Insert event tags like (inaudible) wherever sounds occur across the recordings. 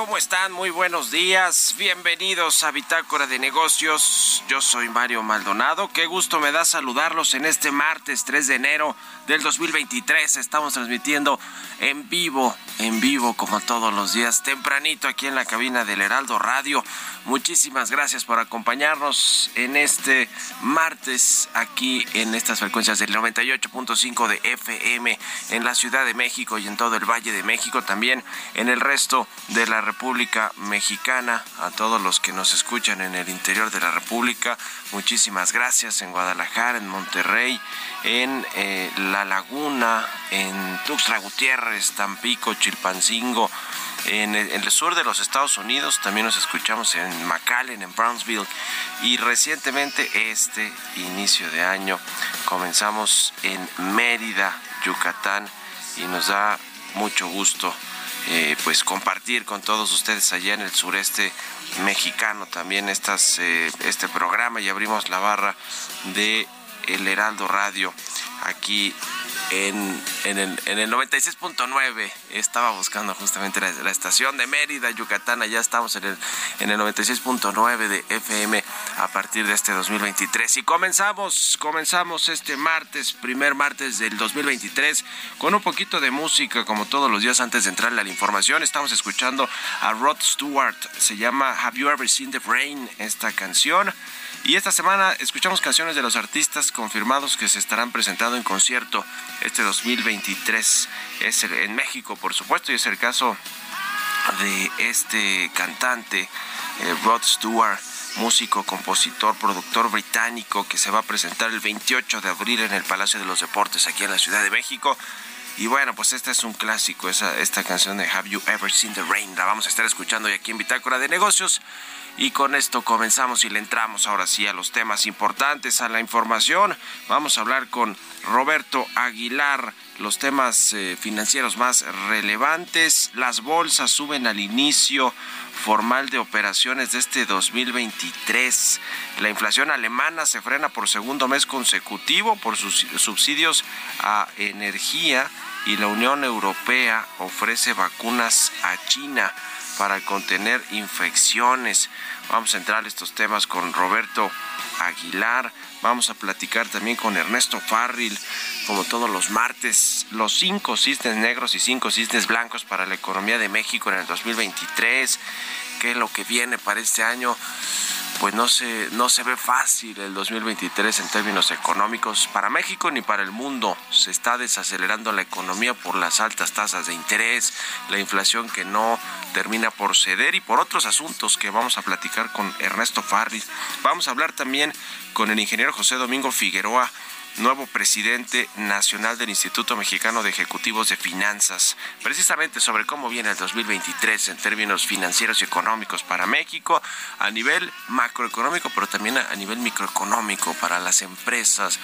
¿Cómo están? Muy buenos días. Bienvenidos a Bitácora de Negocios. Yo soy Mario Maldonado. Qué gusto me da saludarlos en este martes 3 de enero del 2023. Estamos transmitiendo en vivo, en vivo como todos los días, tempranito aquí en la cabina del Heraldo Radio. Muchísimas gracias por acompañarnos en este martes aquí en estas frecuencias del 98.5 de FM en la Ciudad de México y en todo el Valle de México, también en el resto de la República Mexicana, a todos los que nos escuchan en el interior de la República, muchísimas gracias en Guadalajara, en Monterrey, en eh, La Laguna, en Tuxtla Gutiérrez, Tampico, Chilpancingo, en el, sur de los Estados Unidos, también nos escuchamos en McAllen, en Brownsville, y recientemente este inicio de año comenzamos en Mérida, Yucatán, y nos da mucho gusto eh, pues compartir con todos ustedes allá en el sureste mexicano también estas, eh, este programa y abrimos la barra de El Heraldo Radio aquí en, en el, en el 96.9. Estaba buscando justamente la, estación de Mérida, Yucatán. Ya estamos en el, en el 96.9 de FM a partir de este 2023. Y comenzamos, comenzamos este martes, primer martes del 2023, con un poquito de música, como todos los días antes de entrarle a la información. Estamos escuchando a Rod Stewart. Se llama Have You Ever Seen the Rain? Esta canción. Y esta semana escuchamos canciones de los artistas confirmados que se estarán presentando en concierto este 2023. Es en México, por supuesto, y es el caso de este cantante, eh, Rod Stewart músico, compositor, productor británico que se va a presentar el 28 de abril en el Palacio de los Deportes aquí en la Ciudad de México. Y bueno, pues este es un clásico, esa, esta canción de Have You Ever Seen the Rain. La vamos a estar escuchando hoy aquí en Bitácora de Negocios. Y con esto comenzamos y le entramos ahora sí a los temas importantes, a la información. Vamos a hablar con Roberto Aguilar, los temas eh, financieros más relevantes. Las bolsas suben al inicio formal de operaciones de este 2023. La inflación alemana se frena por segundo mes consecutivo por sus subsidios a energía y la Unión Europea ofrece vacunas a China para contener infecciones. Vamos a entrar a estos temas con Roberto Aguilar. Vamos a platicar también con Ernesto Farril, como todos los martes, los cinco cisnes negros y cinco cisnes blancos para la economía de México en el 2023. ¿Qué es lo que viene para este año? Pues no se, no se ve fácil el 2023 en términos económicos para México ni para el mundo. Se está desacelerando la economía por las altas tasas de interés, la inflación que no termina por ceder y por otros asuntos que vamos a platicar con Ernesto Farris. Vamos a hablar también con el ingeniero José Domingo Figueroa nuevo presidente nacional del Instituto Mexicano de Ejecutivos de Finanzas, precisamente sobre cómo viene el 2023 en términos financieros y económicos para México, a nivel macroeconómico, pero también a nivel microeconómico para las empresas,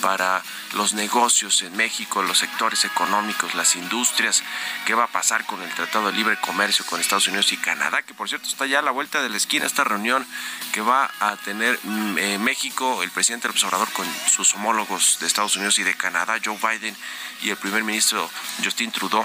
para los negocios en México, los sectores económicos, las industrias, qué va a pasar con el Tratado de Libre Comercio con Estados Unidos y Canadá, que por cierto está ya a la vuelta de la esquina esta reunión que va a tener mm, eh, México, el presidente del observador con sus homólogos de Estados Unidos y de Canadá, Joe Biden y el primer ministro Justin Trudeau.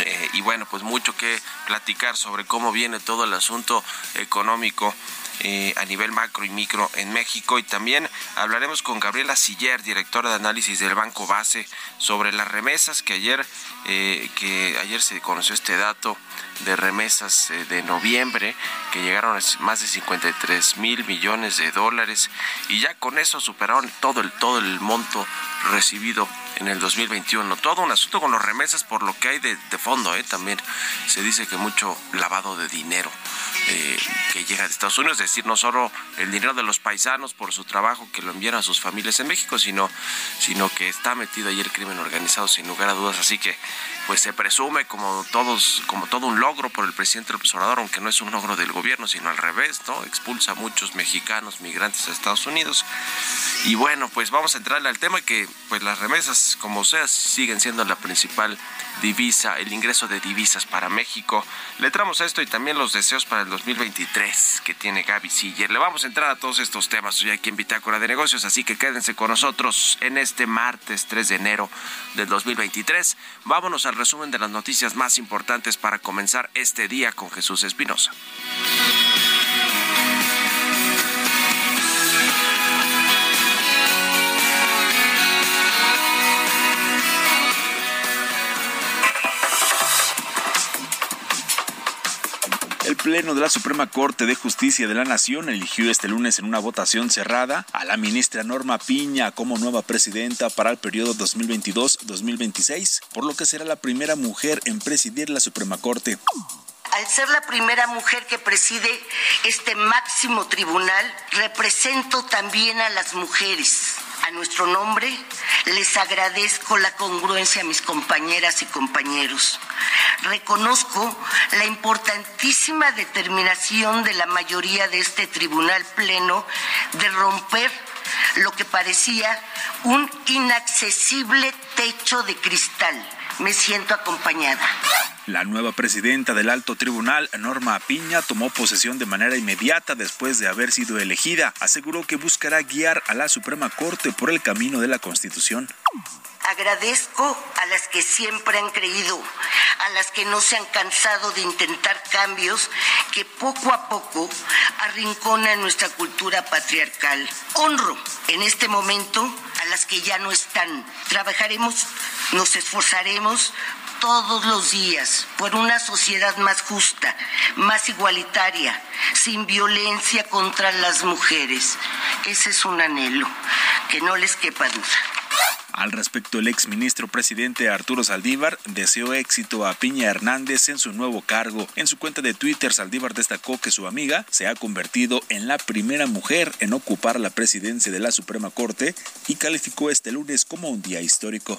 Eh, y bueno, pues mucho que platicar sobre cómo viene todo el asunto económico eh, a nivel macro y micro en México y también hablaremos con Gabriela Siller, directora de análisis del Banco Base, sobre las remesas que ayer, eh, que ayer se conoció este dato de remesas eh, de noviembre que llegaron a más de 53 mil millones de dólares y ya con eso superaron todo el todo el monto recibido en el 2021. Todo un asunto con los remesas por lo que hay de, fondo. También se dice que mucho lavado de dinero eh, que llega de Estados Unidos. Es decir, no solo el dinero de los paisanos por su trabajo que lo envían a sus familias en México, sino, sino que está metido ahí el crimen organizado sin lugar a dudas. Así que pues se presume como todos como todo un logro por el presidente López Obrador, aunque no es un logro del gobierno, sino al revés, ¿no? Expulsa a muchos mexicanos migrantes a Estados Unidos. Y bueno, pues vamos a entrarle al tema que pues las remesas como sea siguen siendo la principal divisa, el ingreso de divisas para México. Le esto y también los deseos para el 2023 que tiene Gaby Siller. Le vamos a entrar a todos estos temas hoy aquí en Bitácora de Negocios, así que quédense con nosotros en este martes 3 de enero del 2023. Vámonos al resumen de las noticias más importantes para comenzar este día con Jesús Espinosa. Pleno de la Suprema Corte de Justicia de la Nación eligió este lunes en una votación cerrada a la ministra Norma Piña como nueva presidenta para el periodo 2022-2026, por lo que será la primera mujer en presidir la Suprema Corte. Al ser la primera mujer que preside este máximo tribunal, represento también a las mujeres a nuestro nombre, les agradezco la congruencia a mis compañeras y compañeros. Reconozco la importantísima determinación de la mayoría de este tribunal pleno de romper lo que parecía un inaccesible techo de cristal. Me siento acompañada. La nueva presidenta del alto tribunal, Norma Piña, tomó posesión de manera inmediata después de haber sido elegida. Aseguró que buscará guiar a la Suprema Corte por el camino de la Constitución. Agradezco a las que siempre han creído, a las que no se han cansado de intentar cambios que poco a poco arrinconan nuestra cultura patriarcal. Honro en este momento a las que ya no están. Trabajaremos, nos esforzaremos todos los días por una sociedad más justa, más igualitaria, sin violencia contra las mujeres. Ese es un anhelo, que no les quepa duda. Al respecto, el ex ministro presidente Arturo Saldívar deseó éxito a Piña Hernández en su nuevo cargo. En su cuenta de Twitter, Saldívar destacó que su amiga se ha convertido en la primera mujer en ocupar la presidencia de la Suprema Corte y calificó este lunes como un día histórico.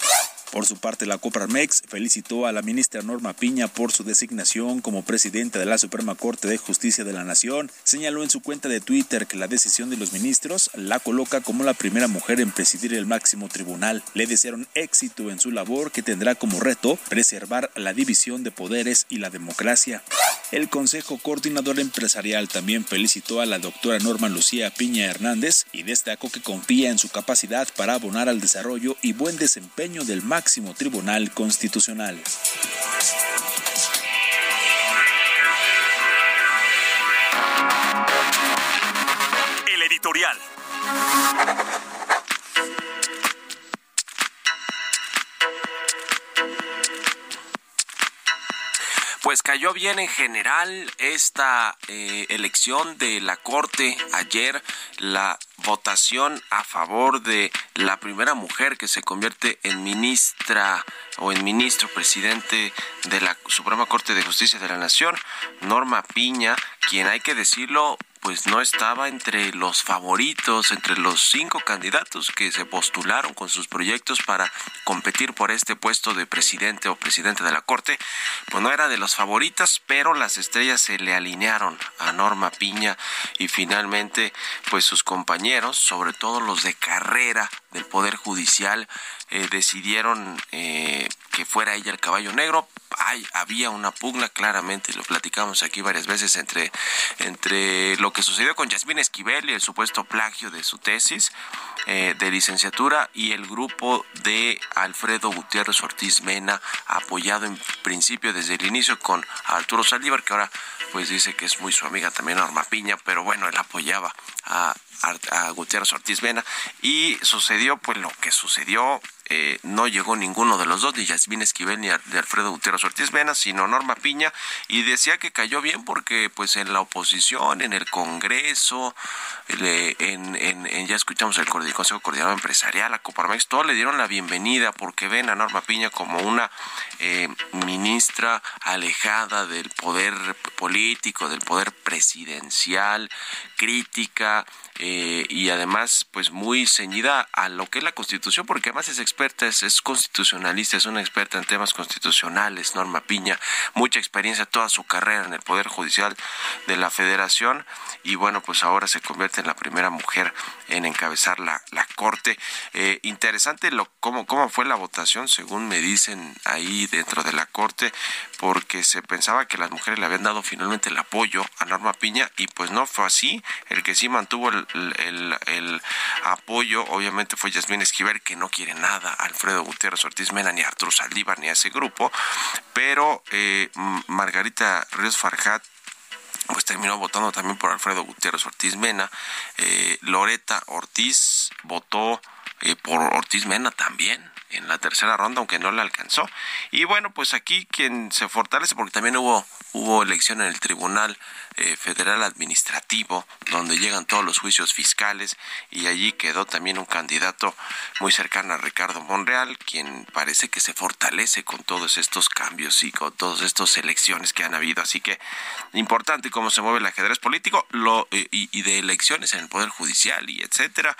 Por su parte, la Coparmex felicitó a la ministra Norma Piña por su designación como presidenta de la Suprema Corte de Justicia de la Nación. Señaló en su cuenta de Twitter que la decisión de los ministros la coloca como la primera mujer en presidir el máximo tribunal. Le desearon éxito en su labor que tendrá como reto preservar la división de poderes y la democracia. El Consejo Coordinador Empresarial también felicitó a la doctora Norma Lucía Piña Hernández y destacó que confía en su capacidad para abonar al desarrollo y buen desempeño del máximo Tribunal Constitucional. El editorial. Pues cayó bien en general esta eh, elección de la Corte ayer, la votación a favor de la primera mujer que se convierte en ministra o en ministro presidente de la Suprema Corte de Justicia de la Nación, Norma Piña, quien hay que decirlo, pues no estaba entre los favoritos, entre los cinco candidatos que se postularon con sus proyectos para competir por este puesto de presidente o presidente de la Corte, pues no era de los favoritas, pero las estrellas se le alinearon a Norma Piña y finalmente pues sus compañeros, sobre todo los de carrera del Poder Judicial, eh, decidieron eh, que fuera ella el caballo negro. Hay, había una pugna, claramente, lo platicamos aquí varias veces, entre, entre lo que sucedió con Yasmín Esquivel y el supuesto plagio de su tesis eh, de licenciatura y el grupo de Alfredo Gutiérrez Ortiz Mena, apoyado en principio desde el inicio con Arturo Saldívar, que ahora pues dice que es muy su amiga también Norma Piña, pero bueno, él apoyaba a, a, Gutiérrez Ortiz Mena y sucedió pues lo que sucedió eh, no llegó ninguno de los dos, ni Yasmín Esquivel ni de Alfredo Gutiérrez Ortiz Mena, sino Norma Piña, y decía que cayó bien porque pues en la oposición, en el Congreso, ya escuchamos el, Consejo Coordinador Empresarial, a Coparmex, todos le dieron la bienvenida porque ven a Norma Piña como una eh, ministra alejada del poder político, del poder presidencial, crítica, eh, y además pues muy ceñida a lo que es la constitución porque además es experta es, constitucionalista es una experta en temas constitucionales Norma Piña mucha experiencia toda su carrera en el poder judicial de la Federación y bueno pues ahora se convierte en la primera mujer en encabezar la, la corte. Eh, interesante lo cómo cómo fue la votación según me dicen ahí dentro de la corte porque se pensaba que las mujeres le habían dado finalmente el apoyo a Norma Piña y pues no fue así. El que sí mantuvo el el, apoyo, obviamente fue Yasmín Esquivel, que no quiere nada a Alfredo Gutiérrez Ortiz Mena, ni a Arturo Saldívar, ni a ese grupo, pero eh, Margarita Ríos Farjat pues terminó votando también por Alfredo Gutiérrez Ortiz Mena. Eh, Loreta Ortiz votó eh, por Ortiz Mena también en la tercera ronda, aunque no le alcanzó. Y bueno, pues aquí quien se fortalece, porque también hubo, hubo elección en el Tribunal eh, Federal Administrativo, donde llegan todos los juicios fiscales, y allí quedó también un candidato muy cercano a Ricardo Monreal, quien parece que se fortalece con todos estos cambios y con todas estas elecciones que han habido. Así que importante cómo se mueve el ajedrez político lo, eh, y, y de elecciones en el Poder Judicial y etcétera.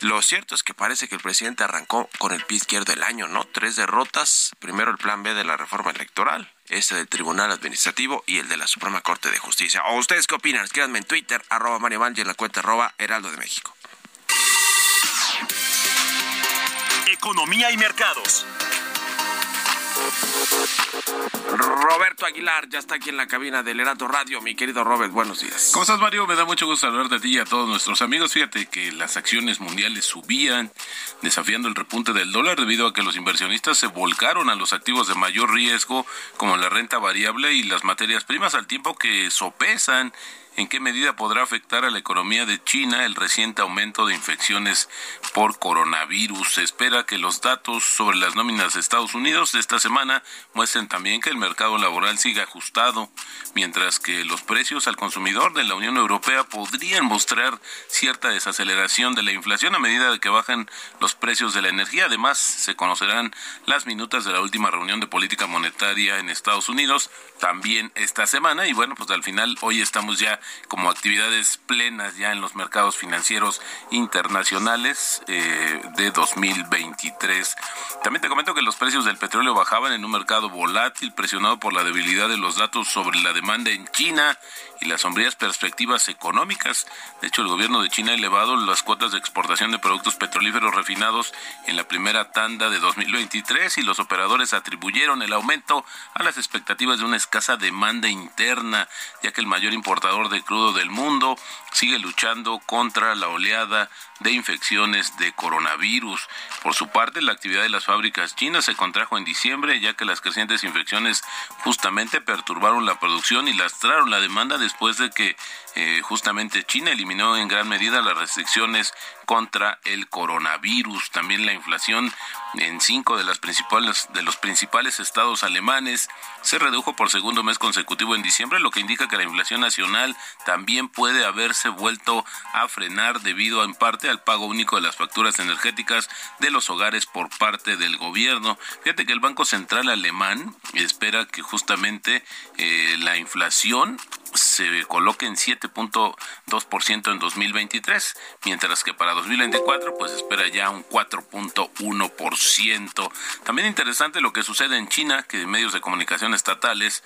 Lo cierto es que parece que el presidente arrancó con el pie izquierdo el año, ¿no? Tres derrotas, primero el plan B de la reforma electoral, este del Tribunal Administrativo y el de la Suprema Corte de Justicia. ¿O ustedes qué opinan? Escríbanme en Twitter, arroba Mario Mal y en la cuenta arroba Heraldo de México. Economía y mercados. Roberto Aguilar ya está aquí en la cabina del Heraldo Radio. Mi querido Robert, buenos días. ¿Cómo estás, Mario? Me da mucho gusto hablar de ti y a todos nuestros amigos. Fíjate que las acciones mundiales subían, desafiando el repunte del dólar debido a que los inversionistas se volcaron a los activos de mayor riesgo, como la renta variable y las materias primas, al tiempo que sopesan en qué medida podrá afectar a la economía de China el reciente aumento de infecciones por coronavirus. Se espera que los datos sobre las nóminas de Estados Unidos de esta semana muestren también que el mercado laboral sigue ajustado, mientras que los precios al consumidor de la Unión Europea podrían mostrar cierta desaceleración de la inflación a medida de que bajan los precios de la energía. Además, se conocerán las minutas de la última reunión de política monetaria en Estados Unidos también esta semana y bueno, pues al final hoy estamos ya como actividades plenas ya en los mercados financieros internacionales eh, de 2023. También te comento que los precios del petróleo bajaban en un mercado volátil presionado por la debilidad de los datos sobre la demanda en China y las sombrías perspectivas económicas. De hecho, el gobierno de China ha elevado las cuotas de exportación de productos petrolíferos refinados en la primera tanda de 2023 y los operadores atribuyeron el aumento a las expectativas de una escasa demanda interna, ya que el mayor importador de crudo del mundo sigue luchando contra la oleada de infecciones de coronavirus. Por su parte, la actividad de las fábricas chinas se contrajo en diciembre, ya que las crecientes infecciones justamente perturbaron la producción y lastraron la demanda después de que eh, justamente China eliminó en gran medida las restricciones contra el coronavirus. También la inflación en cinco de las principales de los principales estados alemanes se redujo por segundo mes consecutivo en diciembre, lo que indica que la inflación nacional también puede haberse vuelto a frenar debido en parte al pago único de las facturas energéticas de los hogares por parte del gobierno. Fíjate que el Banco Central alemán espera que justamente eh, la inflación se coloque en 7.2% en 2023, mientras que para 2024 pues espera ya un 4.1%. También interesante lo que sucede en China, que medios de comunicación estatales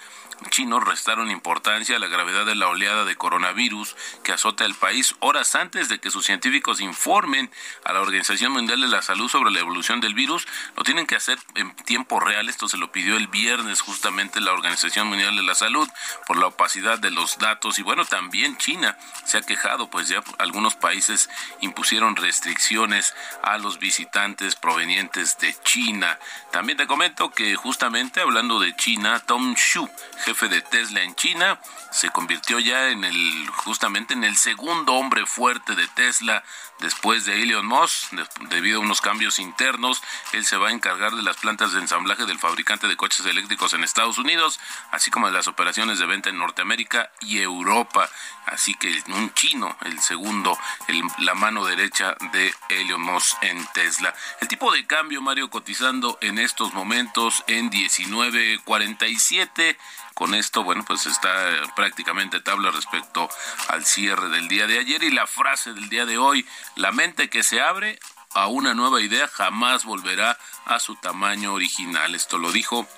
chinos restaron importancia a la gravedad de la oleada de coronavirus que azota el país horas antes de que sus científicos informen a la Organización Mundial de la Salud sobre la evolución del virus. Lo tienen que hacer en tiempo real. Esto se lo pidió el viernes justamente la Organización Mundial de la Salud por la opacidad de los datos. Y bueno, también China se ha quejado, pues ya algunos países impusieron restricciones a los visitantes provenientes de China. También te comento que justamente hablando de China, Tom Shu, jefe de Tesla en China, se convirtió ya en el justamente en el segundo hombre fuerte de Tesla después de Elon Musk, debido a unos cambios internos, él se va a encargar de las plantas de ensamblaje del fabricante de coches eléctricos en Estados Unidos, así como de las operaciones de venta en Norteamérica y Europa. Así que un chino, el segundo, la mano derecha de Elon Musk en Tesla. El tipo de cambio, Mario, cotizando en estos momentos en 19.47 con esto, bueno, pues está prácticamente tabla respecto al cierre del día de ayer y la frase del día de hoy, la mente que se abre a una nueva idea jamás volverá a su tamaño original. Esto lo dijo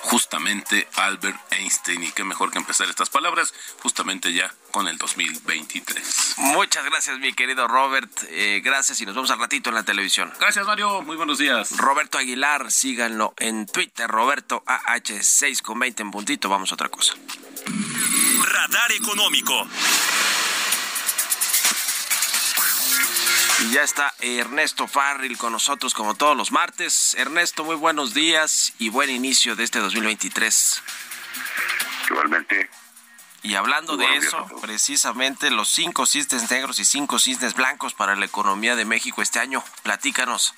justamente Albert Einstein. Y qué mejor que empezar estas palabras justamente ya con el 2023. Muchas gracias, mi querido Robert. Eh, gracias y nos vemos al ratito en la televisión. Gracias, Mario. Muy buenos días. Roberto Aguilar, síganlo en Twitter, Roberto AH6 con 20 en puntito. Vamos a otra cosa. Radar económico. Y ya está Ernesto Farril con nosotros como todos los martes. Ernesto, muy buenos días y buen inicio de este 2023. Igualmente. Y hablando de eso, precisamente los cinco cisnes negros y cinco cisnes blancos para la economía de México este año. Platícanos.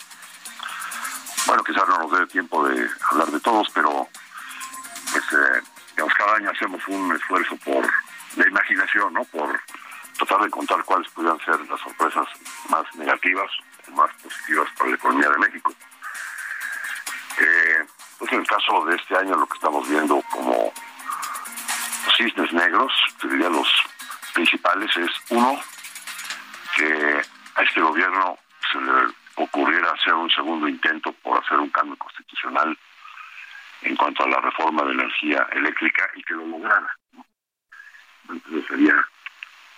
Bueno, quizás no nos dé tiempo de hablar de todos, pero pues, eh, cada año hacemos un esfuerzo por la imaginación, ¿no? Por tratar de contar cuáles pudieran ser las sorpresas más negativas o más positivas para la economía de México. Eh, pues en el caso de este año lo que estamos viendo como cisnes negros, te diría los principales, es uno, que a este gobierno se le ocurriera hacer un segundo intento por hacer un cambio constitucional en cuanto a la reforma de energía eléctrica y que lo lograra. Entonces sería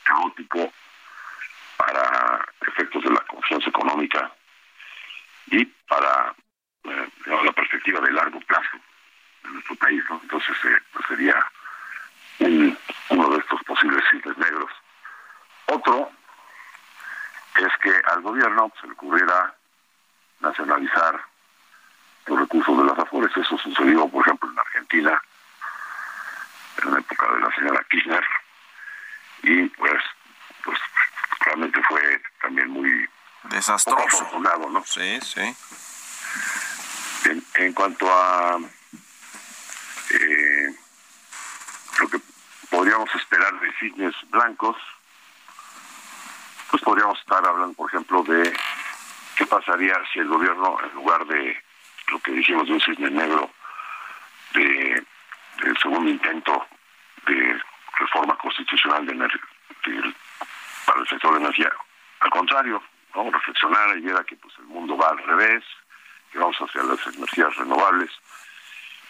caótico para efectos de la confianza económica y para eh, la perspectiva de largo plazo de nuestro país. Entonces eh, pues sería uno de estos posibles cisnes negros. Otro es que al gobierno se le ocurriera nacionalizar los recursos de las Afores. Eso sucedió, por ejemplo, en Argentina, en la época de la señora Kirchner, y pues, pues realmente fue también muy desastroso. ¿no? Sí, sí. En, en cuanto a eh, lo que podríamos esperar de cisnes blancos, pues podríamos estar hablando, por ejemplo, de qué pasaría si el gobierno, en lugar de lo que dijimos de un cisne negro, de, del segundo intento de reforma constitucional de, para el sector de energía, al contrario, a reflexionar y ver que pues el mundo va al revés, que vamos hacia las energías renovables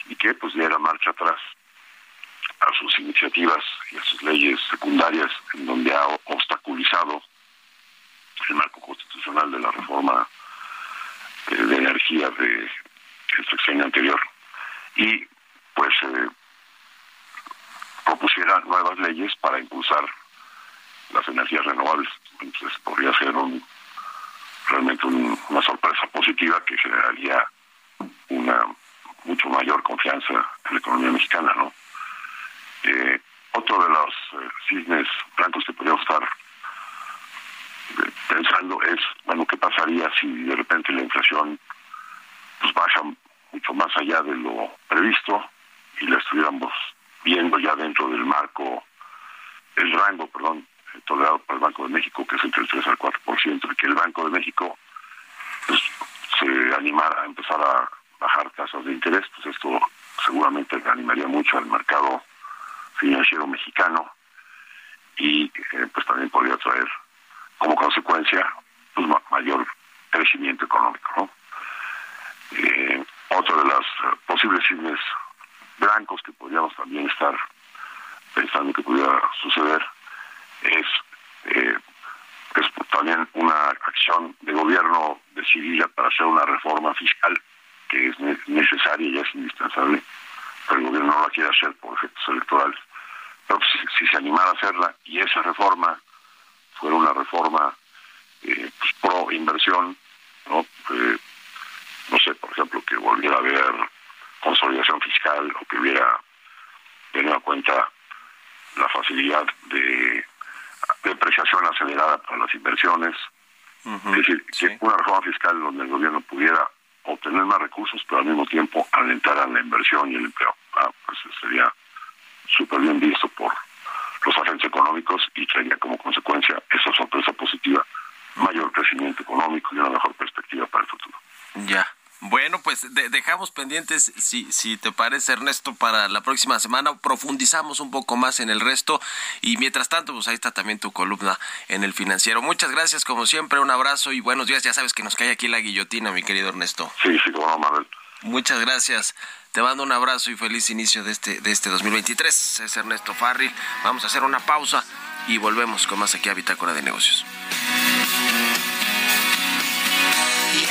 y que pues diera marcha atrás a sus iniciativas y a sus leyes secundarias en donde ha obstaculizado el marco constitucional de la reforma eh, de energía de el anterior y pues eh, propusiera nuevas leyes para impulsar las energías renovables. Entonces podría ser un, realmente una sorpresa positiva que generaría una mucho mayor confianza en la economía mexicana, ¿no? Eh, otro de los eh, cisnes blancos que podríamos estar eh, pensando es, bueno, ¿qué pasaría si de repente la inflación pues baja mucho más allá de lo previsto y la estuviéramos viendo ya dentro del marco, el rango, perdón, tolerado por el Banco de México, que es entre el 3 al 4%, y que el Banco de México pues, se animara a empezar a bajar tasas de interés, pues esto seguramente animaría mucho al mercado financiero mexicano y eh, pues también podría traer como consecuencia pues, mayor crecimiento económico. ¿no? Eh, otro de los posibles signos blancos que podríamos también estar pensando que pudiera suceder es, eh, es también una acción de gobierno decidida para hacer una reforma fiscal que es necesaria y es indispensable, pero el gobierno no la quiere hacer por efectos electorales. Pero si, se animara a hacerla y esa reforma fuera una reforma eh, pues, pro inversión, ¿no? Eh, no sé, por ejemplo, que volviera a haber consolidación fiscal o que hubiera tenido en cuenta la facilidad de depreciación acelerada para las inversiones. es decir, que una reforma fiscal donde el gobierno pudiera obtener más recursos, pero al mismo tiempo alentar a la inversión y el empleo. Ah, pues sería súper bien visto por los agentes económicos y traería como consecuencia esa sorpresa positiva, mayor crecimiento económico y una mejor perspectiva para el futuro. Ya. Bueno, pues dejamos pendientes, si, si te parece, Ernesto, para la próxima semana. Profundizamos un poco más en el resto. Y mientras tanto, pues ahí está también tu columna en el financiero. Muchas gracias, como siempre. Un abrazo y buenos días. Ya sabes que nos cae aquí la guillotina, mi querido Ernesto. Sí, sí, como no, Muchas gracias. Te mando un abrazo y feliz inicio de este, de este 2023. Es Ernesto Farril. Vamos a hacer una pausa y volvemos con más aquí a Bitácora de Negocios.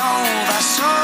Over, so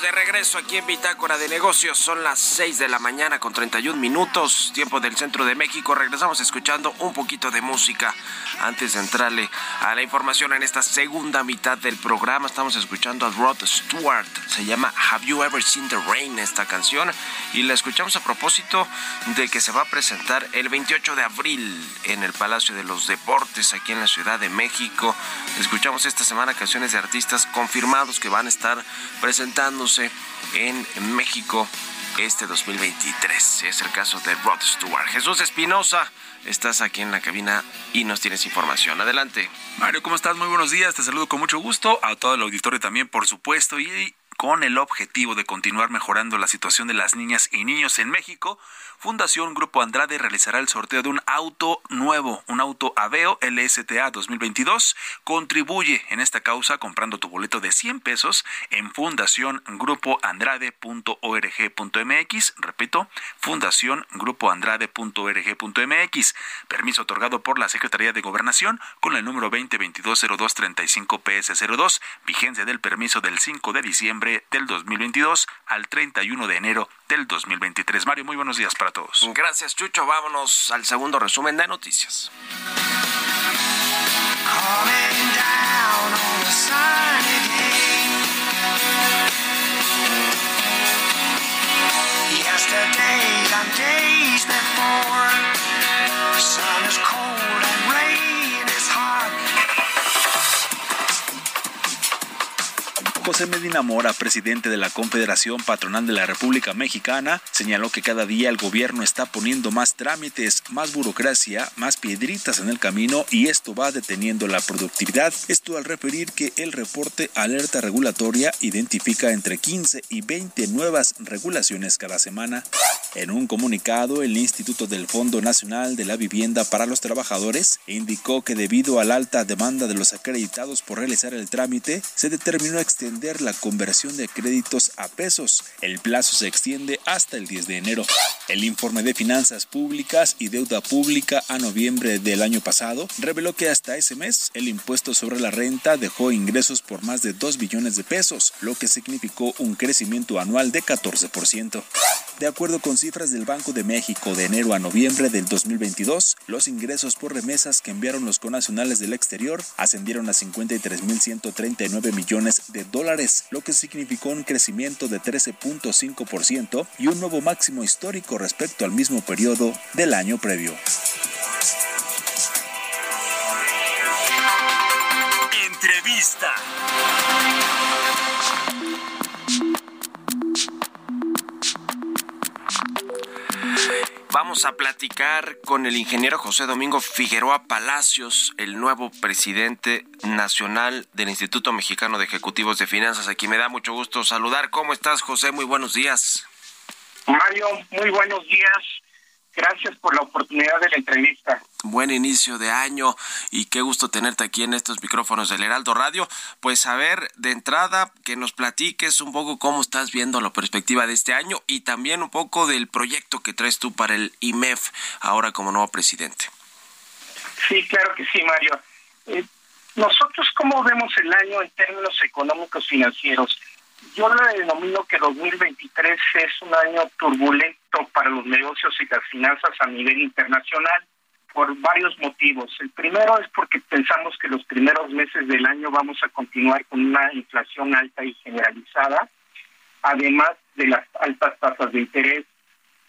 De regreso aquí en Bitácora de Negocios. Son las 6 de la mañana con 31 minutos, tiempo del centro de México. Regresamos escuchando un poquito de música antes de entrarle a la información en esta segunda mitad del programa. Estamos escuchando a Rod Stewart. Se llama Have You Ever Seen the Rain esta canción y la escuchamos a propósito de que se va a presentar el 28 de abril en el Palacio de los Deportes aquí en la Ciudad de México. Escuchamos esta semana canciones de artistas confirmados que van a estar presentando en México este 2023. Es el caso de Rod Stewart. Jesús Espinosa, estás aquí en la cabina y nos tienes información. Adelante. Mario, ¿cómo estás? Muy buenos días. Te saludo con mucho gusto. A todo el auditorio también, por supuesto. Y con el objetivo de continuar mejorando la situación de las niñas y niños en México, Fundación Grupo Andrade realizará el sorteo de un auto nuevo, un auto Aveo LSTA 2022. Contribuye en esta causa comprando tu boleto de 100 pesos en fundaciongrupoandrade.org.mx. Repito, fundaciongrupoandrade.org.mx. Permiso otorgado por la Secretaría de Gobernación con el número 2022-0235-PS02. Vigencia del permiso del 5 de diciembre del 2022 al 31 de enero del 2023. Mario, muy buenos días para Gracias, Chucho. Vámonos al segundo resumen de noticias. José Medina Mora, presidente de la Confederación Patronal de la República Mexicana, señaló que cada día el gobierno está poniendo más trámites, más burocracia, más piedritas en el camino y esto va deteniendo la productividad. Esto al referir que el reporte Alerta Regulatoria identifica entre 15 y 20 nuevas regulaciones cada semana. En un comunicado, el Instituto del Fondo Nacional de la Vivienda para los Trabajadores indicó que debido a la alta demanda de los acreditados por realizar el trámite, se determinó extender la conversión de créditos a pesos. El plazo se extiende hasta el 10 de enero. El informe de finanzas públicas y deuda pública a noviembre del año pasado reveló que hasta ese mes el impuesto sobre la renta dejó ingresos por más de 2 billones de pesos, lo que significó un crecimiento anual de 14%. De acuerdo con cifras del Banco de México de enero a noviembre del 2022, los ingresos por remesas que enviaron los conacionales del exterior ascendieron a 53.139 millones de dólares, lo que significó un crecimiento de 13.5% y un nuevo máximo histórico respecto al mismo periodo del año previo. Entrevista. Vamos a platicar con el ingeniero José Domingo Figueroa Palacios, el nuevo presidente nacional del Instituto Mexicano de Ejecutivos de Finanzas. Aquí me da mucho gusto saludar. ¿Cómo estás, José? Muy buenos días. Mario, muy buenos días. Gracias por la oportunidad de la entrevista. Buen inicio de año y qué gusto tenerte aquí en estos micrófonos del Heraldo Radio. Pues a ver, de entrada, que nos platiques un poco cómo estás viendo la perspectiva de este año y también un poco del proyecto que traes tú para el IMEF ahora como nuevo presidente. Sí, claro que sí, Mario. Eh, nosotros, ¿cómo vemos el año en términos económicos financieros? Yo le denomino que 2023 es un año turbulento para los negocios y las finanzas a nivel internacional por varios motivos. El primero es porque pensamos que los primeros meses del año vamos a continuar con una inflación alta y generalizada, además de las altas tasas de interés.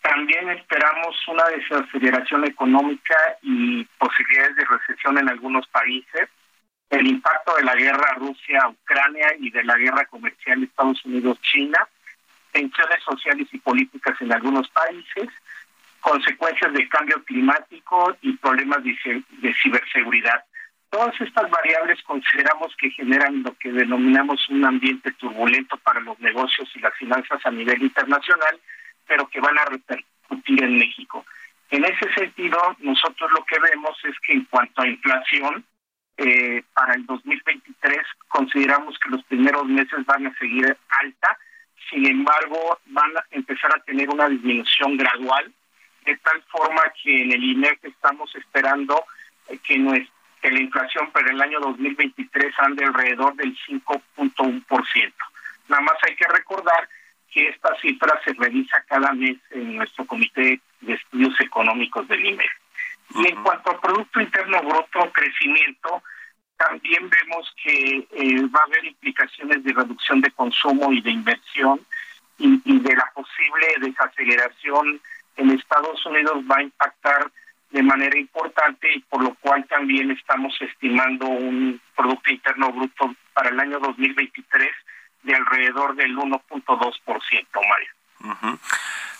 También esperamos una desaceleración económica y posibilidades de recesión en algunos países el impacto de la guerra Rusia-Ucrania y de la guerra comercial Estados Unidos-China, tensiones sociales y políticas en algunos países, consecuencias del cambio climático y problemas de, ciberseguridad. Todas estas variables consideramos que generan lo que denominamos un ambiente turbulento para los negocios y las finanzas a nivel internacional, pero que van a repercutir en México. En ese sentido, nosotros lo que vemos es que en cuanto a inflación, eh, para el 2023 consideramos que los primeros meses van a seguir alta, sin embargo van a empezar a tener una disminución gradual, de tal forma que en el INEC estamos esperando eh, que, la inflación para el año 2023 ande alrededor del 5.1%. Nada más hay que recordar que esta cifra se revisa cada mes en nuestro Comité de Estudios Económicos del INEC. Y en cuanto al Producto Interno Bruto, crecimiento, también vemos que eh, va a haber implicaciones de reducción de consumo y de inversión y, de la posible desaceleración en Estados Unidos va a impactar de manera importante y por lo cual también estamos estimando un Producto Interno Bruto para el año 2023 de alrededor del 1.2%, Mario.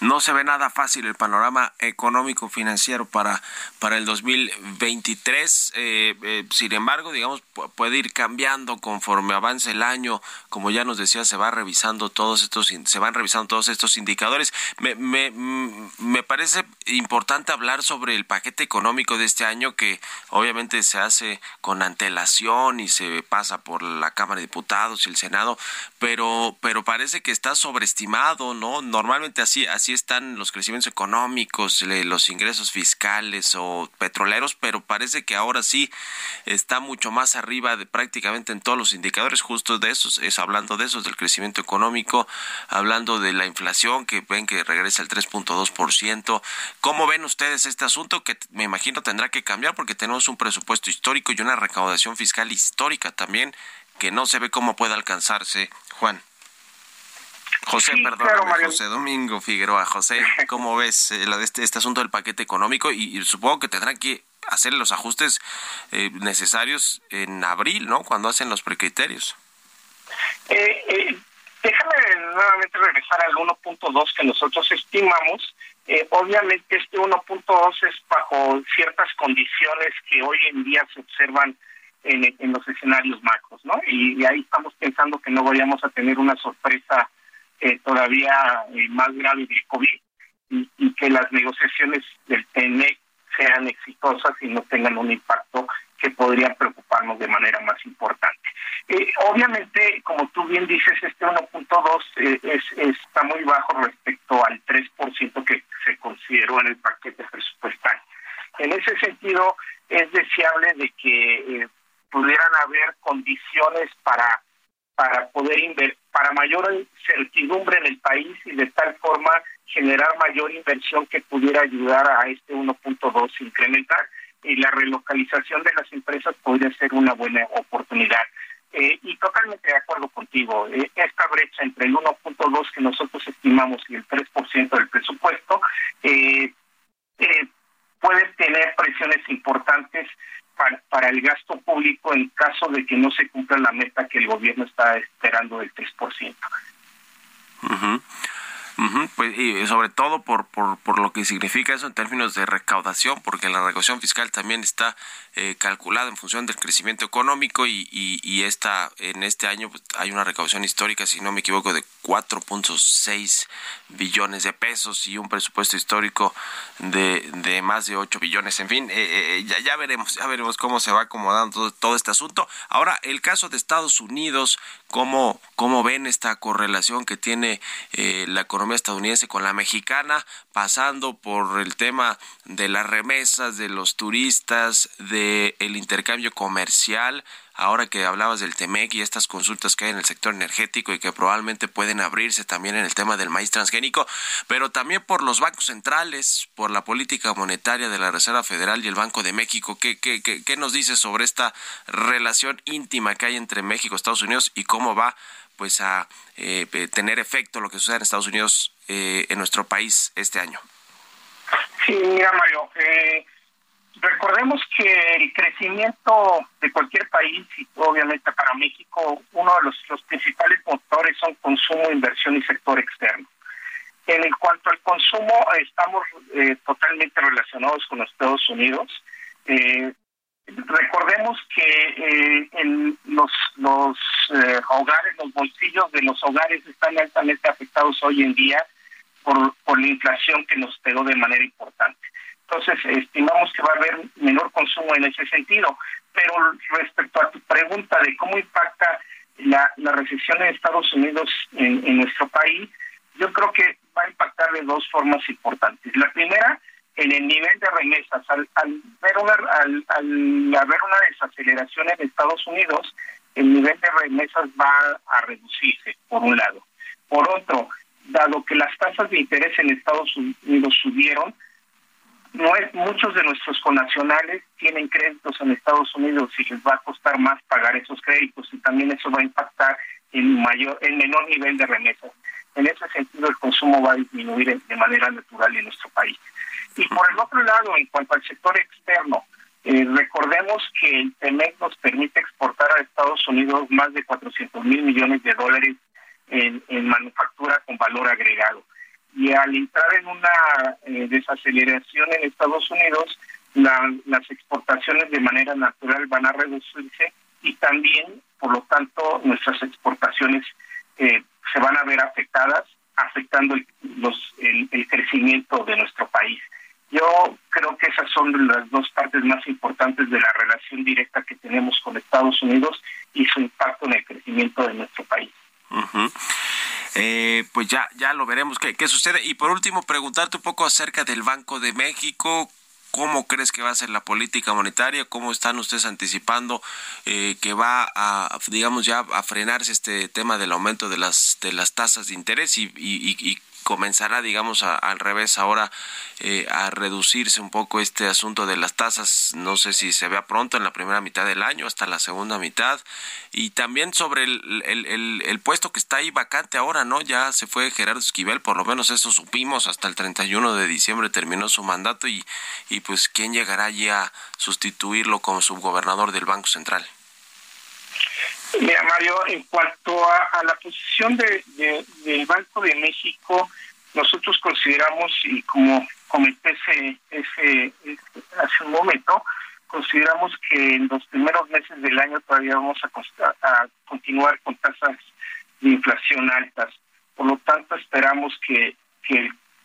No se ve nada fácil el panorama económico financiero para, para el 2023. Eh, eh, sin embargo, digamos, puede ir cambiando conforme avance el año. Como ya nos decía, se va revisando todos estos, se van revisando todos estos indicadores. Me, me, mm, me parece importante hablar sobre el paquete económico de este año que obviamente se hace con antelación y se pasa por la Cámara de Diputados y el Senado, pero, pero parece que está sobreestimado, ¿no? Normalmente así, así están los crecimientos económicos, los ingresos fiscales o petroleros, pero parece que ahora sí está mucho más arriba de prácticamente en todos los indicadores, justo de esos, es hablando de esos, del crecimiento económico, hablando de la inflación que ven que regresa al 3.2%. ¿Cómo ven ustedes este asunto que me imagino tendrá que cambiar porque tenemos un presupuesto histórico y una recaudación fiscal histórica también que no se ve cómo puede alcanzarse, Juan? José, perdón, José Domingo Figueroa. José, (laughs) ¿cómo ves eh, este, este, asunto del paquete económico? Y, supongo que tendrán que hacer los ajustes eh, necesarios en abril, ¿no? Cuando hacen los precriterios. Eh, déjame nuevamente regresar al 1.2 que nosotros estimamos. obviamente este 1.2 es bajo ciertas condiciones que hoy en día se observan en, los escenarios macros, ¿no? y, ahí estamos pensando que no vayamos a tener una sorpresa eh, todavía eh, más grave del COVID y, que las negociaciones del TNE sean exitosas y no tengan un impacto que podría preocuparnos de manera más importante. Eh, obviamente, como tú bien dices, este 1.2 es, está muy bajo respecto al 3% que se consideró en el paquete presupuestal. En ese sentido, es deseable de que pudieran haber condiciones para para poder invertir, para mayor certidumbre en el país y de tal forma generar mayor inversión que pudiera ayudar a este 1.2 incrementar y la relocalización de las empresas podría ser una buena oportunidad. Eh, y totalmente de acuerdo contigo, eh, esta brecha entre el 1.2 que nosotros estimamos y el 3% del presupuesto eh, puede tener presiones importantes para, el gasto público en caso de que no se cumpla la meta que el gobierno está esperando del 3%. Pues, y sobre todo por, por, por lo que significa eso en términos de recaudación, porque la recaudación fiscal también está eh, calculada en función del crecimiento económico y, y, esta, en este año pues, hay una recaudación histórica, si no me equivoco, de 4.6 billones de pesos y un presupuesto histórico de, de más de 8 billones. En fin, eh, eh, ya, ya, veremos, ya veremos cómo se va acomodando todo, este asunto. Ahora, el caso de Estados Unidos, ¿cómo, cómo ven esta correlación que tiene eh, la economía estadounidense con la mexicana, pasando por el tema de las remesas, de los turistas, de el intercambio comercial? Ahora que hablabas del TEMEC y estas consultas que hay en el sector energético y que probablemente pueden abrirse también en el tema del maíz transgénico, pero también por los bancos centrales, por la política monetaria de la Reserva Federal y el Banco de México. ¿Qué, qué, qué, nos dices sobre esta relación íntima que hay entre México y Estados Unidos y cómo va pues a eh, tener efecto lo que sucede en Estados Unidos eh, en nuestro país este año? Sí, mira Mario, eh, recordemos que el crecimiento de cualquier país y obviamente para México uno de los, principales motores son consumo, inversión y sector externo. En cuanto al consumo, estamos eh, totalmente relacionados con Estados Unidos. Eh, recordemos que eh, en los, los eh, hogares, los bolsillos de los hogares están altamente afectados hoy en día por, por la inflación que nos pegó de manera importante. Entonces, estimamos que va a haber menor consumo en ese sentido. Pero respecto a tu pregunta de cómo impacta la, la recesión en Estados Unidos en, en nuestro país, yo creo que va a impactar de dos formas importantes. La primera, en el nivel de remesas. Al, ver una, al, al haber una desaceleración en Estados Unidos, el nivel de remesas va a reducirse, por un lado. Por otro, dado que las tasas de interés en Estados Unidos subieron, muchos de nuestros connacionales tienen créditos en Estados Unidos y les va a costar más pagar esos créditos y también eso va a impactar en mayor en menor nivel de remesas. En ese sentido el consumo va a disminuir de manera natural en nuestro país. Y por el otro lado, en cuanto al sector externo, eh, recordemos que el TEMEC nos permite exportar a Estados Unidos más de 400 mil millones de dólares en, manufactura con valor agregado. Y al entrar en una eh, desaceleración en Estados Unidos, las exportaciones de manera natural van a reducirse y también, por lo tanto, nuestras exportaciones eh, se van a ver afectadas, afectando los, el crecimiento de nuestro país. Yo creo que esas son las dos partes más importantes de la relación directa que tenemos con Estados Unidos y su impacto en el crecimiento de nuestro país. Eh, pues ya, ya lo veremos qué, qué sucede. Y por último, preguntarte un poco acerca del Banco de México. ¿Cómo crees que va a ser la política monetaria? ¿Cómo están ustedes anticipando eh, que va a, digamos, ya a frenarse este tema del aumento de las de las tasas de interés y, y, y comenzará, digamos, al revés ahora eh, a reducirse un poco este asunto de las tasas. No sé si se vea pronto en la primera mitad del año, hasta la segunda mitad. Y también sobre el, el, el, puesto que está ahí vacante ahora, ¿no? Ya se fue Gerardo Esquivel, por lo menos eso supimos, hasta el 31 de diciembre terminó su mandato y, y pues quién llegará allí a sustituirlo como subgobernador del Banco Central. Mira, Mario, en cuanto a, la posición de, del Banco de México, nosotros consideramos, y como comenté ese, ese, hace un momento, consideramos que en los primeros meses del año todavía vamos a, continuar con tasas de inflación altas. Por lo tanto, esperamos que,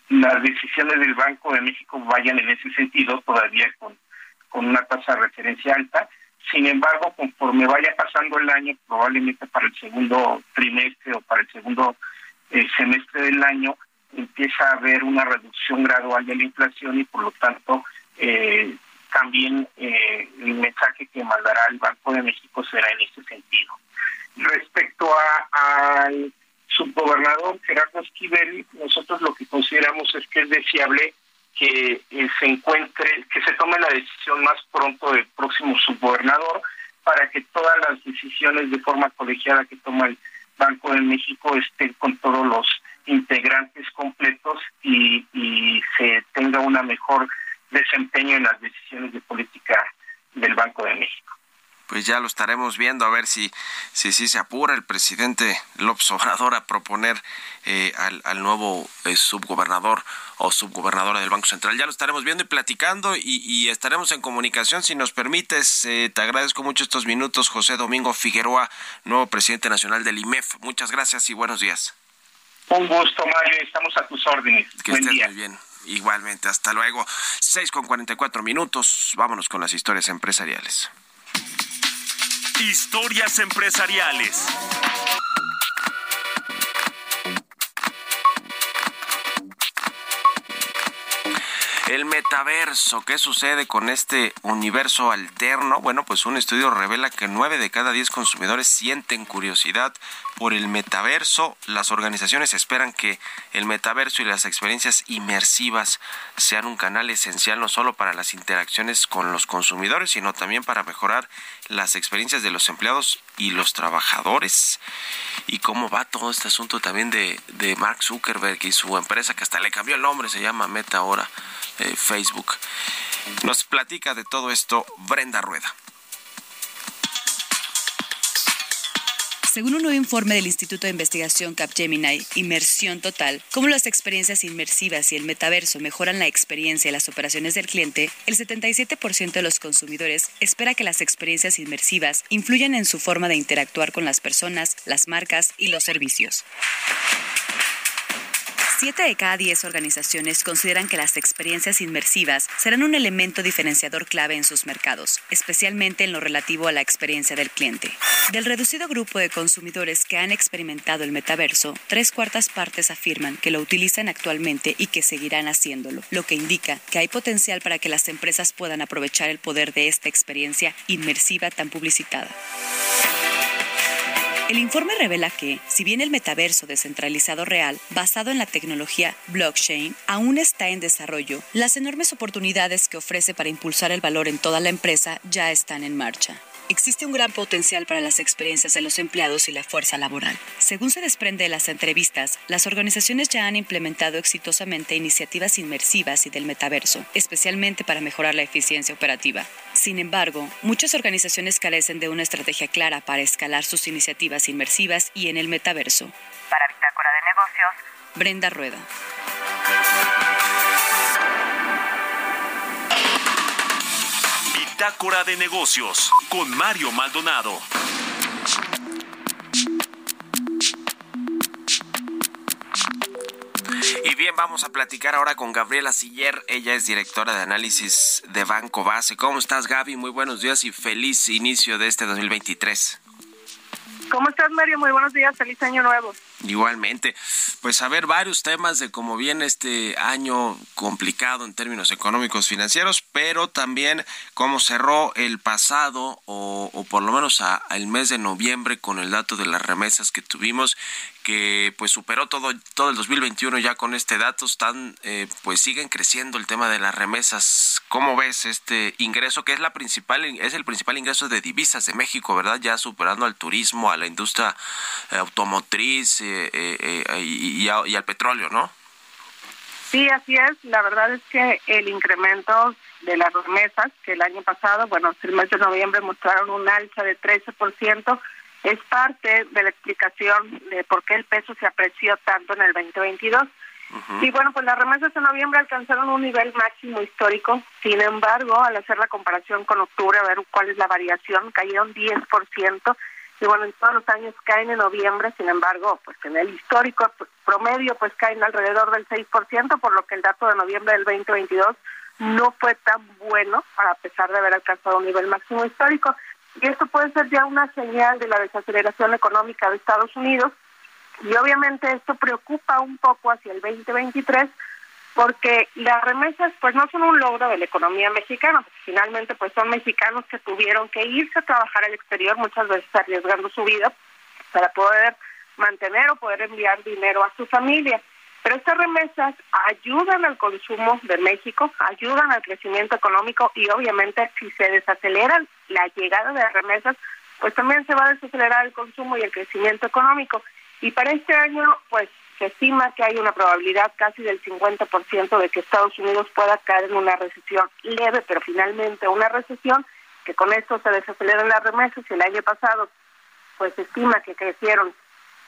las decisiones del Banco de México vayan en ese sentido, todavía con una tasa de referencia alta sin embargo, conforme vaya pasando el año, probablemente para el segundo trimestre o para el segundo eh, semestre del año, empieza a haber una reducción gradual de la inflación y por lo tanto eh, también eh, el mensaje que mandará el Banco de México será en ese sentido. Respecto al subgobernador Gerardo Esquivel, nosotros lo que consideramos es que es deseable que eh, se encuentre, que se tome la decisión más pronto del próximo subgobernador para que todas las decisiones de forma colegiada que toma el Banco de México estén con todos los integrantes completos y, y se tenga una mejor desempeño en las decisiones de política del Banco de México pues ya lo estaremos viendo a ver si si, si se apura el presidente López Obrador a proponer eh, al, al, nuevo eh, subgobernador o subgobernadora del Banco Central. Ya lo estaremos viendo y platicando y, estaremos en comunicación si nos permites. Eh, te agradezco mucho estos minutos, José Domingo Figueroa, nuevo presidente nacional del IMEF. Muchas gracias y buenos días. Un gusto, Mario. Estamos a tus órdenes. Que estés muy bien. Igualmente, hasta luego. 6 con 44 minutos. Vámonos con las historias empresariales. Historias empresariales. El metaverso, ¿qué sucede con este universo alterno? Bueno, pues un estudio revela que nueve de cada diez consumidores sienten curiosidad por el metaverso. Las organizaciones esperan que el metaverso y las experiencias inmersivas sean un canal esencial no solo para las interacciones con los consumidores, sino también para mejorar las experiencias de los empleados y los trabajadores. Y cómo va todo este asunto también de, de Mark Zuckerberg y su empresa, que hasta le cambió el nombre, se llama Meta ahora. Eh, Facebook. Nos platica de todo esto Brenda Rueda. Según un nuevo informe del Instituto de Investigación Capgemini, Inmersión Total, cómo las experiencias inmersivas y el metaverso mejoran la experiencia y las operaciones del cliente, el 77% de los consumidores espera que las experiencias inmersivas influyan en su forma de interactuar con las personas, las marcas y los servicios. Siete de cada diez organizaciones consideran que las experiencias inmersivas serán un elemento diferenciador clave en sus mercados, especialmente en lo relativo a la experiencia del cliente. Del reducido grupo de consumidores que han experimentado el metaverso, tres cuartas partes afirman que lo utilizan actualmente y que seguirán haciéndolo, lo que indica que hay potencial para que las empresas puedan aprovechar el poder de esta experiencia inmersiva tan publicitada. El informe revela que, si bien el metaverso descentralizado real, basado en la tecnología blockchain, aún está en desarrollo, las enormes oportunidades que ofrece para impulsar el valor en toda la empresa ya están en marcha existe un gran potencial para las experiencias de los empleados y la fuerza laboral. Según se desprende de las entrevistas, las organizaciones ya han implementado exitosamente iniciativas inmersivas y del metaverso, especialmente para mejorar la eficiencia operativa. Sin embargo, muchas organizaciones carecen de una estrategia clara para escalar sus iniciativas inmersivas y en el metaverso. Para Bitácora de Negocios, Brenda Rueda. Bitácora de negocios con Mario Maldonado. Y bien, vamos a platicar ahora con Gabriela Siller. Ella es directora de análisis de Banco Base. ¿Cómo estás, Gaby? Muy buenos días y feliz inicio de este 2023. ¿Cómo estás, Mario? Muy buenos días. Feliz año nuevo. Igualmente, pues a ver varios temas de cómo viene este año complicado en términos económicos financieros, pero también cómo cerró el pasado o, por lo menos al mes de noviembre con el dato de las remesas que tuvimos que pues superó todo todo el 2021 ya con este dato están eh, pues siguen creciendo el tema de las remesas. Cómo ves este ingreso que es la principal es el principal ingreso de divisas de México verdad ya superando al turismo a la industria eh, automotriz eh, y, y al petróleo no sí así es. La verdad es que el incremento de las remesas que el año pasado bueno el mes de noviembre mostraron un alza de 13% es parte de la explicación de por qué el peso se apreció tanto en el 2022. Y bueno, pues las remesas en noviembre alcanzaron un nivel máximo histórico. Sin embargo, al hacer la comparación con octubre, a ver cuál es la variación, cayeron 10%. Y bueno, en todos los años caen en noviembre, sin embargo, pues en el histórico promedio, pues caen alrededor del 6%, por lo que el dato de noviembre del 2022 no fue tan bueno, a pesar de haber alcanzado un nivel máximo histórico. Y esto puede ser ya una señal de la desaceleración económica de Estados Unidos. Y obviamente esto preocupa un poco hacia el 2023 porque las remesas pues no son un logro de la economía mexicana, finalmente pues son mexicanos que tuvieron que irse a trabajar al exterior, muchas veces arriesgando su vida para poder mantener o poder enviar dinero a su familia. Pero estas remesas ayudan al consumo de México, ayudan al crecimiento económico y obviamente si se desacelera la llegada de remesas, pues también se va a desacelerar el consumo y el crecimiento económico. Y para este año, pues se estima que hay una probabilidad casi del 50% de que Estados Unidos pueda caer en una recesión leve, pero finalmente una recesión, que con esto se desaceleran las remesas y el año pasado, pues se estima que crecieron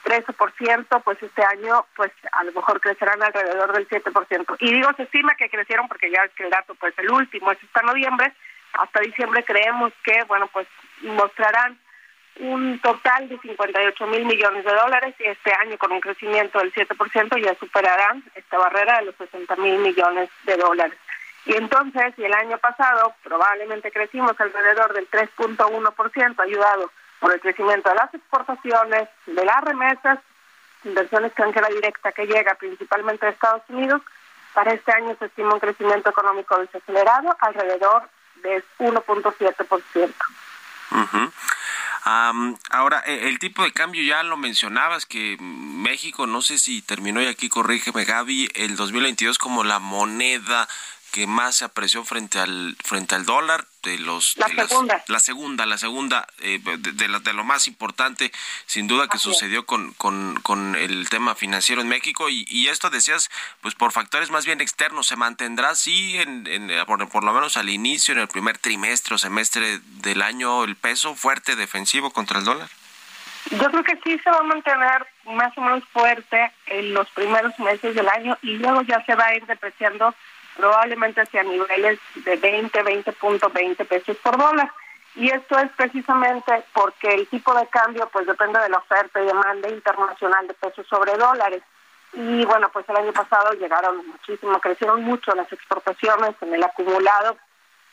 13%, pues este año pues a lo mejor crecerán alrededor del 7%. Y digo, se estima que crecieron porque ya es que el dato pues el último es hasta noviembre, hasta diciembre creemos que, bueno, pues mostrarán un total de 58 mil millones de dólares y este año con un crecimiento del 7% ya superarán esta barrera de los 60 mil millones de dólares. Y entonces, si el año pasado probablemente crecimos alrededor del 3.1%, ayudado por el crecimiento de las exportaciones, de las remesas, inversión extranjera directa que llega principalmente de Estados Unidos. Para este año se estima un crecimiento económico desacelerado alrededor del 1.7%. Uh ahora, e, el tipo de cambio ya lo mencionabas, que México, no sé si terminó y aquí corrígeme Gaby, el 2022 como la moneda que más se apreció frente al frente al dólar de los la segunda. la segunda la segunda eh, de, de, lo más importante sin duda que sucedió con, con, con, el tema financiero en México. Y, y, esto decías pues por factores más bien externos se mantendrá sí en, en por, por, lo menos al inicio en el primer trimestre o semestre del año el peso fuerte defensivo contra el dólar Yo creo que sí se va a mantener más o menos fuerte en los primeros meses del año y luego ya se va a ir depreciando probablemente hacia niveles de 20, 20.20 pesos por dólar. Y esto es precisamente porque el tipo de cambio pues depende de la oferta y demanda internacional de pesos sobre dólares. Y bueno, pues el año pasado llegaron muchísimo, crecieron mucho las exportaciones en el acumulado,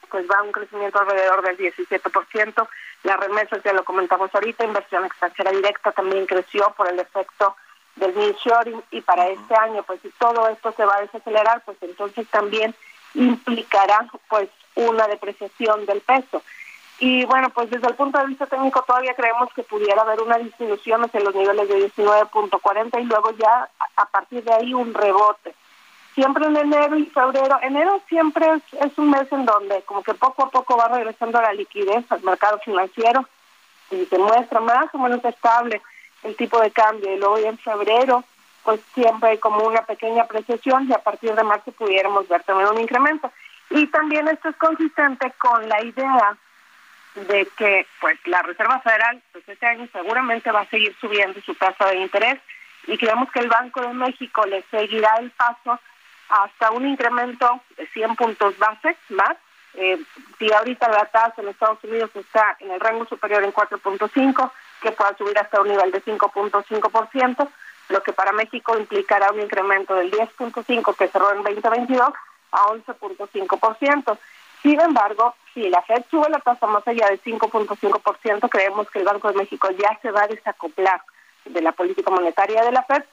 pues va un crecimiento alrededor del 17%. Las remesas, ya lo comentamos ahorita, inversión extranjera directa también creció por el efecto del nearshoring y para este año, pues si todo esto se va a desacelerar, pues entonces también implicará pues una depreciación del peso. Y bueno, pues desde el punto de vista técnico todavía creemos que pudiera haber una disminución hacia los niveles de 19.40 y luego ya a partir de ahí un rebote. Siempre en enero y febrero, enero siempre es, es un mes en donde como que poco a poco va regresando la liquidez al mercado financiero y se muestra más o menos estable el tipo de cambio y luego en febrero pues siempre hay como una pequeña apreciación y a partir de marzo pudiéramos ver también un incremento. Y también esto es consistente con la idea de que pues la Reserva Federal pues este año seguramente va a seguir subiendo su tasa de interés y creemos que el Banco de México le seguirá el paso hasta un incremento de 100 puntos base más. Eh, si ahorita la tasa en Estados Unidos está en el rango superior en 4.5, que pueda subir hasta un nivel de 5.5%, lo que para México implicará un incremento del 10.5 que cerró en 2022 a 11.5%. Sin embargo, si la Fed sube la tasa más allá del 5.5%, creemos que el Banco de México ya se va a desacoplar de la política monetaria de la Fed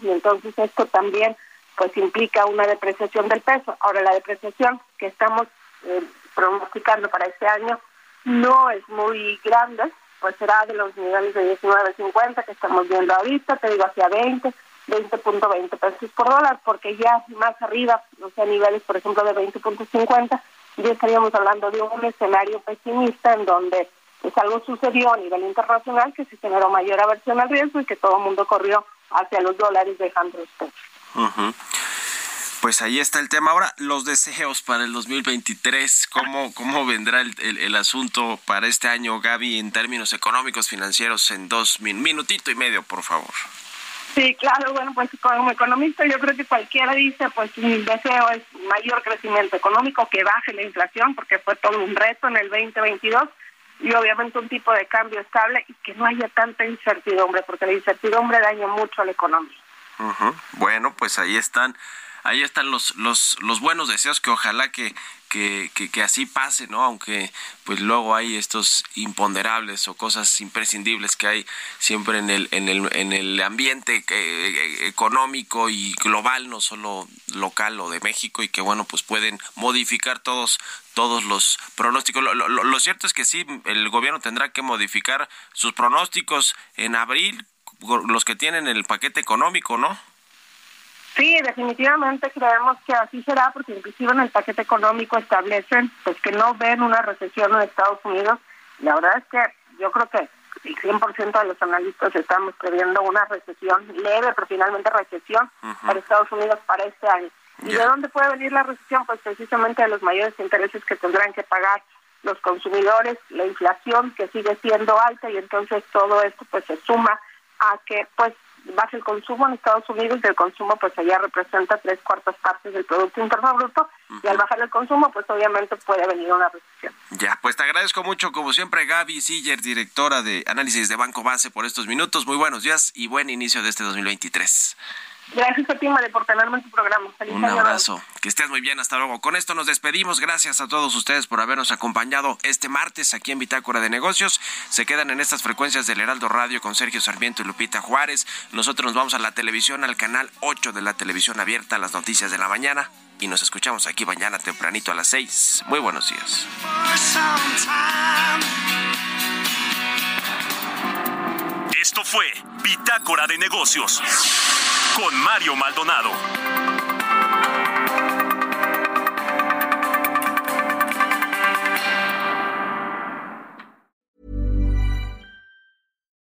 y entonces esto también pues implica una depreciación del peso. Ahora la depreciación que estamos eh, pronosticando para este año no es muy grande, pues será de los niveles de 19.50 que estamos viendo ahorita, te digo hacia 20, 20.20 pesos por dólar, porque ya más arriba, o sea, niveles por ejemplo de 20.50 ya estaríamos hablando de un escenario pesimista en donde pues algo sucedió a nivel internacional que se generó mayor aversión al riesgo y que todo el mundo corrió hacia los dólares dejando los precios. Pues ahí está el tema. Ahora, los deseos para el 2023, ¿cómo, cómo vendrá el, el, asunto para este año, Gaby, en términos económicos, financieros, en dos minutito y medio, por favor? Sí, claro, bueno, pues como economista yo creo que cualquiera dice, pues mi deseo es mayor crecimiento económico, que baje la inflación, porque fue todo un reto en el 2022, y obviamente un tipo de cambio estable y que no haya tanta incertidumbre, porque la incertidumbre daña mucho a la economía. Bueno, pues ahí están ahí están los, los, los buenos deseos que ojalá que, que, que, así pase, ¿no? Aunque pues luego hay estos imponderables o cosas imprescindibles que hay siempre en el, en el, en el ambiente eh, económico y global, no solo local o de México, y que bueno, pues pueden modificar todos todos los pronósticos. Lo, lo, lo, cierto es que sí, el gobierno tendrá que modificar sus pronósticos en abril, los que tienen el paquete económico, ¿no? Sí, definitivamente creemos que así será, porque inclusive en el paquete económico establecen pues que no ven una recesión en Estados Unidos. La verdad es que yo creo que el 100% de los analistas estamos previendo una recesión leve, pero finalmente recesión para Estados Unidos para este año. ¿Y de dónde puede venir la recesión? Pues precisamente de los mayores intereses que tendrán que pagar los consumidores, la inflación que sigue siendo alta y entonces todo esto pues se suma a que pues baja el consumo en Estados Unidos y el consumo pues allá representa tres cuartas partes del Producto Interno Bruto y al bajar el consumo pues obviamente puede venir una recesión. Ya, pues te agradezco mucho como siempre Gaby Siller, directora de análisis de Banco Base por estos minutos. Muy buenos días y buen inicio de este 2023. Gracias a ti, María, por tenerme en tu programa. Feliz Un abrazo. Que estés muy bien. Hasta luego. Con esto nos despedimos. Gracias a todos ustedes por habernos acompañado este martes aquí en Bitácora de Negocios. Se quedan en estas frecuencias del Heraldo Radio con Sergio Sarmiento y Lupita Juárez. Nosotros nos vamos a la televisión, al canal 8 de la televisión abierta, las noticias de la mañana. Y nos escuchamos aquí mañana tempranito a las 6. Muy buenos días. Esto fue Bitácora de Negocios con Mario Maldonado.